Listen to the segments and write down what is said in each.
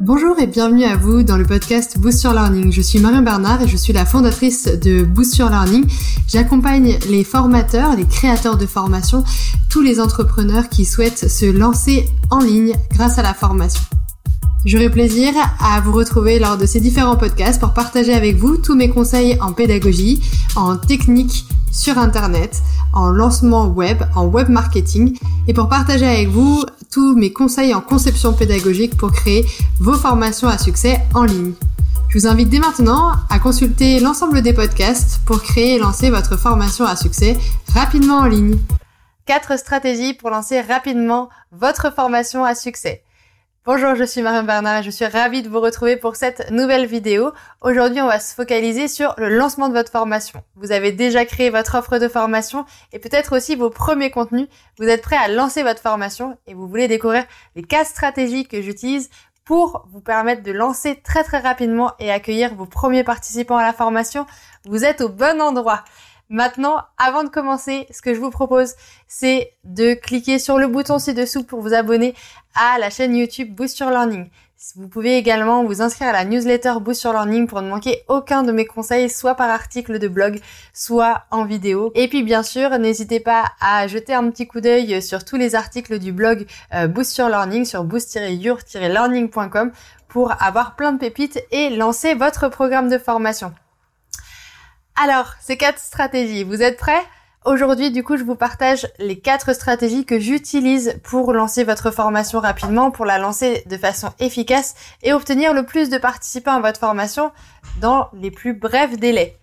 Bonjour et bienvenue à vous dans le podcast Boost Your Learning. Je suis Marion Bernard et je suis la fondatrice de Boost Your Learning. J'accompagne les formateurs, les créateurs de formation, tous les entrepreneurs qui souhaitent se lancer en ligne grâce à la formation. J'aurai plaisir à vous retrouver lors de ces différents podcasts pour partager avec vous tous mes conseils en pédagogie, en technique sur Internet, en lancement web, en web marketing et pour partager avec vous tous mes conseils en conception pédagogique pour créer vos formations à succès en ligne. Je vous invite dès maintenant à consulter l'ensemble des podcasts pour créer et lancer votre formation à succès rapidement en ligne. 4 stratégies pour lancer rapidement votre formation à succès. Bonjour, je suis Marion Bernard et je suis ravie de vous retrouver pour cette nouvelle vidéo. Aujourd'hui, on va se focaliser sur le lancement de votre formation. Vous avez déjà créé votre offre de formation et peut-être aussi vos premiers contenus. Vous êtes prêt à lancer votre formation et vous voulez découvrir les quatre stratégies que j'utilise pour vous permettre de lancer très très rapidement et accueillir vos premiers participants à la formation. Vous êtes au bon endroit. Maintenant, avant de commencer, ce que je vous propose, c'est de cliquer sur le bouton ci-dessous pour vous abonner à la chaîne YouTube Boost Your Learning. Vous pouvez également vous inscrire à la newsletter Boost Your Learning pour ne manquer aucun de mes conseils, soit par article de blog, soit en vidéo. Et puis bien sûr, n'hésitez pas à jeter un petit coup d'œil sur tous les articles du blog euh, Boost Your Learning sur boost-your-learning.com pour avoir plein de pépites et lancer votre programme de formation. Alors, ces quatre stratégies, vous êtes prêts? Aujourd'hui, du coup, je vous partage les quatre stratégies que j'utilise pour lancer votre formation rapidement, pour la lancer de façon efficace et obtenir le plus de participants à votre formation dans les plus brefs délais.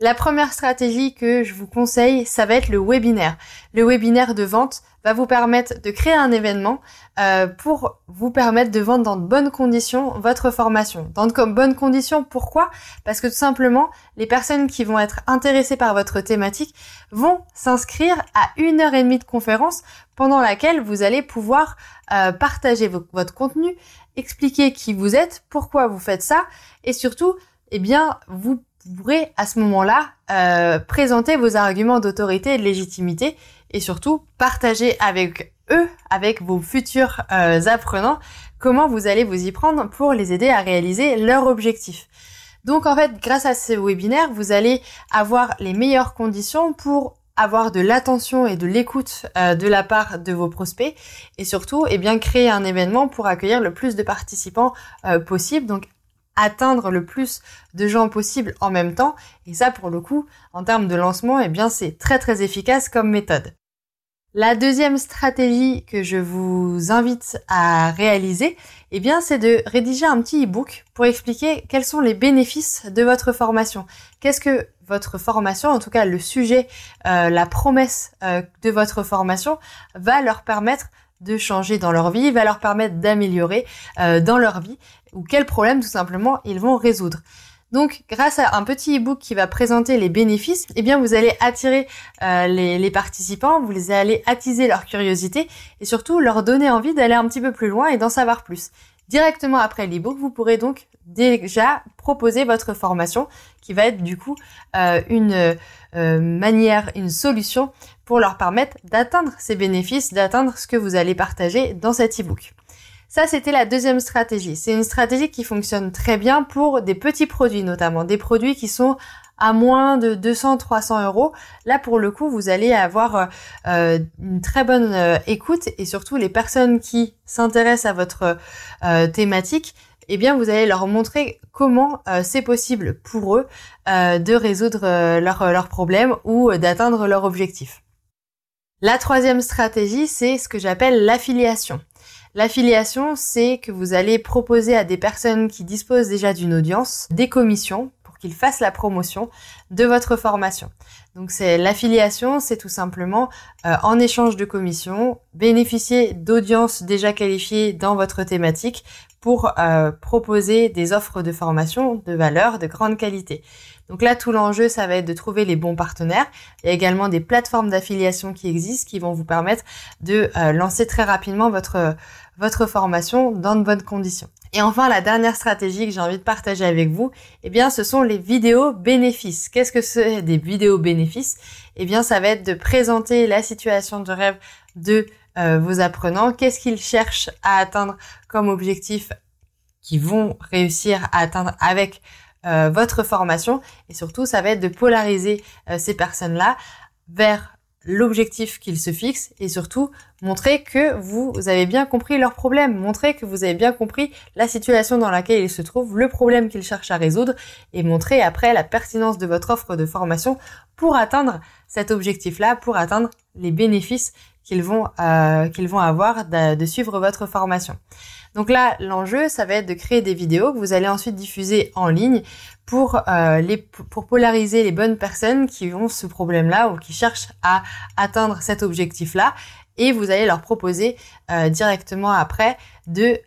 La première stratégie que je vous conseille, ça va être le webinaire. Le webinaire de vente va vous permettre de créer un événement euh, pour vous permettre de vendre dans de bonnes conditions votre formation. Dans de bonnes conditions, pourquoi? Parce que tout simplement, les personnes qui vont être intéressées par votre thématique vont s'inscrire à une heure et demie de conférence pendant laquelle vous allez pouvoir euh, partager votre contenu, expliquer qui vous êtes, pourquoi vous faites ça, et surtout, eh bien, vous vous pourrez à ce moment-là euh, présenter vos arguments d'autorité et de légitimité et surtout partager avec eux, avec vos futurs euh, apprenants, comment vous allez vous y prendre pour les aider à réaliser leur objectif. Donc en fait, grâce à ces webinaires, vous allez avoir les meilleures conditions pour avoir de l'attention et de l'écoute euh, de la part de vos prospects et surtout eh bien créer un événement pour accueillir le plus de participants possible donc atteindre le plus de gens possible en même temps. Et ça, pour le coup, en termes de lancement, eh bien, c'est très très efficace comme méthode. La deuxième stratégie que je vous invite à réaliser, eh bien, c'est de rédiger un petit e-book pour expliquer quels sont les bénéfices de votre formation. Qu'est-ce que votre formation, en tout cas le sujet, euh, la promesse euh, de votre formation, va leur permettre de changer dans leur vie, va leur permettre d'améliorer euh, dans leur vie ou quels problèmes tout simplement ils vont résoudre. Donc, grâce à un petit e-book qui va présenter les bénéfices, eh bien, vous allez attirer euh, les, participants, vous allez attiser leur curiosité et surtout leur donner envie d'aller un petit peu plus loin et d'en savoir plus. Directement après l'e-book, vous pourrez donc déjà proposer votre formation qui va être du coup euh, une manière, une solution pour leur permettre d'atteindre ces bénéfices, d'atteindre ce que vous allez partager dans cet e-book. Ça, c'était la deuxième stratégie. C'est une stratégie qui fonctionne très bien pour des petits produits notamment, des produits qui sont à moins de 200-300 euros. Là, pour le coup, vous allez avoir euh, une très bonne euh, écoute et surtout les personnes qui s'intéressent à votre euh, thématique, eh bien, vous allez leur montrer comment c'est possible pour eux de résoudre leurs problèmes ou d'atteindre leur objectif. La troisième stratégie, c'est ce que j'appelle l'affiliation. L'affiliation, c'est que vous allez proposer à des personnes qui disposent déjà d'une audience des commissions qu'ils fassent la promotion de votre formation. Donc c'est l'affiliation, c'est tout simplement euh, en échange de commissions, bénéficier d'audiences déjà qualifiées dans votre thématique pour euh, proposer des offres de formation de valeur, de grande qualité. Donc là, tout l'enjeu, ça va être de trouver les bons partenaires. Il y a également des plateformes d'affiliation qui existent qui vont vous permettre de euh, lancer très rapidement votre votre formation dans de bonnes conditions. Et enfin, la dernière stratégie que j'ai envie de partager avec vous, eh bien, ce sont les vidéos bénéfices. Qu'est-ce que c'est des vidéos bénéfices? Eh bien, ça va être de présenter la situation de rêve de euh, vos apprenants, qu'est-ce qu'ils cherchent à atteindre comme objectif qui vont réussir à atteindre avec euh, votre formation? Et surtout, ça va être de polariser euh, ces personnes-là vers l'objectif qu'ils se fixent et surtout montrer que vous avez bien compris leurs problèmes, montrer que vous avez bien compris la situation dans laquelle ils se trouvent, le problème qu'ils cherchent à résoudre et montrer après la pertinence de votre offre de formation pour atteindre cet objectif-là, pour atteindre les bénéfices qu'ils vont, euh, qu'ils vont avoir de suivre votre formation. Donc là, l'enjeu, ça va être de créer des vidéos que vous allez ensuite diffuser en ligne pour euh, les pour polariser les bonnes personnes qui ont ce problème-là ou qui cherchent à atteindre cet objectif-là et vous allez leur proposer euh, directement après de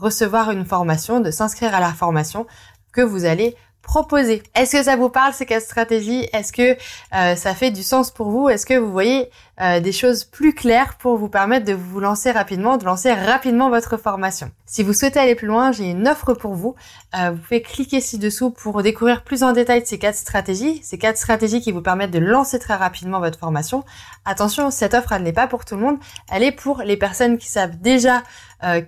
recevoir une formation, de s'inscrire à la formation que vous allez proposer. Est-ce que ça vous parle ces quatre stratégies? Est-ce que euh, ça fait du sens pour vous? Est-ce que vous voyez euh, des choses plus claires pour vous permettre de vous lancer rapidement, de lancer rapidement votre formation? Si vous souhaitez aller plus loin, j'ai une offre pour vous. Euh, vous pouvez cliquer ci-dessous pour découvrir plus en détail ces quatre stratégies, ces quatre stratégies qui vous permettent de lancer très rapidement votre formation. Attention, cette offre, elle n'est pas pour tout le monde. Elle est pour les personnes qui savent déjà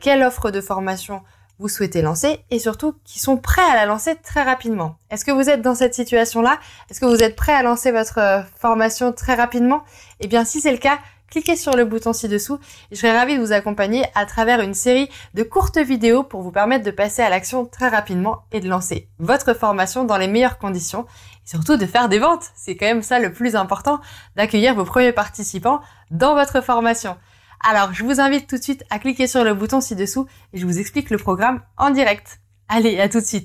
quelle offre de formation vous souhaitez lancer et surtout qui sont prêts à la lancer très rapidement. Est-ce que vous êtes dans cette situation-là? Est-ce que vous êtes prêt à lancer votre euh, formation très rapidement? Eh bien, si c'est le cas, cliquez sur le bouton ci-dessous et je serai ravie de vous accompagner à travers une série de courtes vidéos pour vous permettre de passer à l'action très rapidement et de lancer votre formation dans les meilleures conditions et surtout de faire des ventes. C'est quand même ça le plus important, d'accueillir vos premiers participants dans votre formation. Alors, je vous invite tout de suite à cliquer sur le bouton ci-dessous et je vous explique le programme en direct. Allez, à tout de suite.